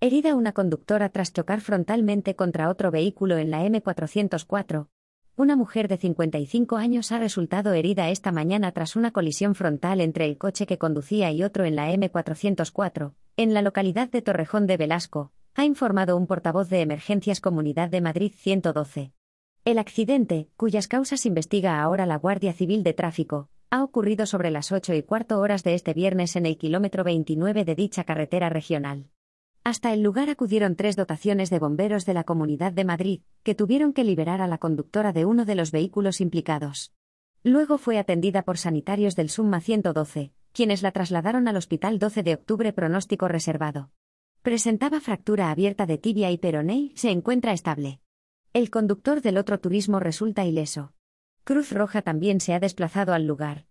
Herida una conductora tras chocar frontalmente contra otro vehículo en la M404. Una mujer de 55 años ha resultado herida esta mañana tras una colisión frontal entre el coche que conducía y otro en la M404, en la localidad de Torrejón de Velasco, ha informado un portavoz de Emergencias Comunidad de Madrid 112. El accidente, cuyas causas investiga ahora la Guardia Civil de Tráfico, ha ocurrido sobre las 8 y cuarto horas de este viernes en el kilómetro 29 de dicha carretera regional. Hasta el lugar acudieron tres dotaciones de bomberos de la Comunidad de Madrid, que tuvieron que liberar a la conductora de uno de los vehículos implicados. Luego fue atendida por sanitarios del Summa 112, quienes la trasladaron al Hospital 12 de Octubre pronóstico reservado. Presentaba fractura abierta de tibia y peroné se encuentra estable. El conductor del otro turismo resulta ileso. Cruz Roja también se ha desplazado al lugar.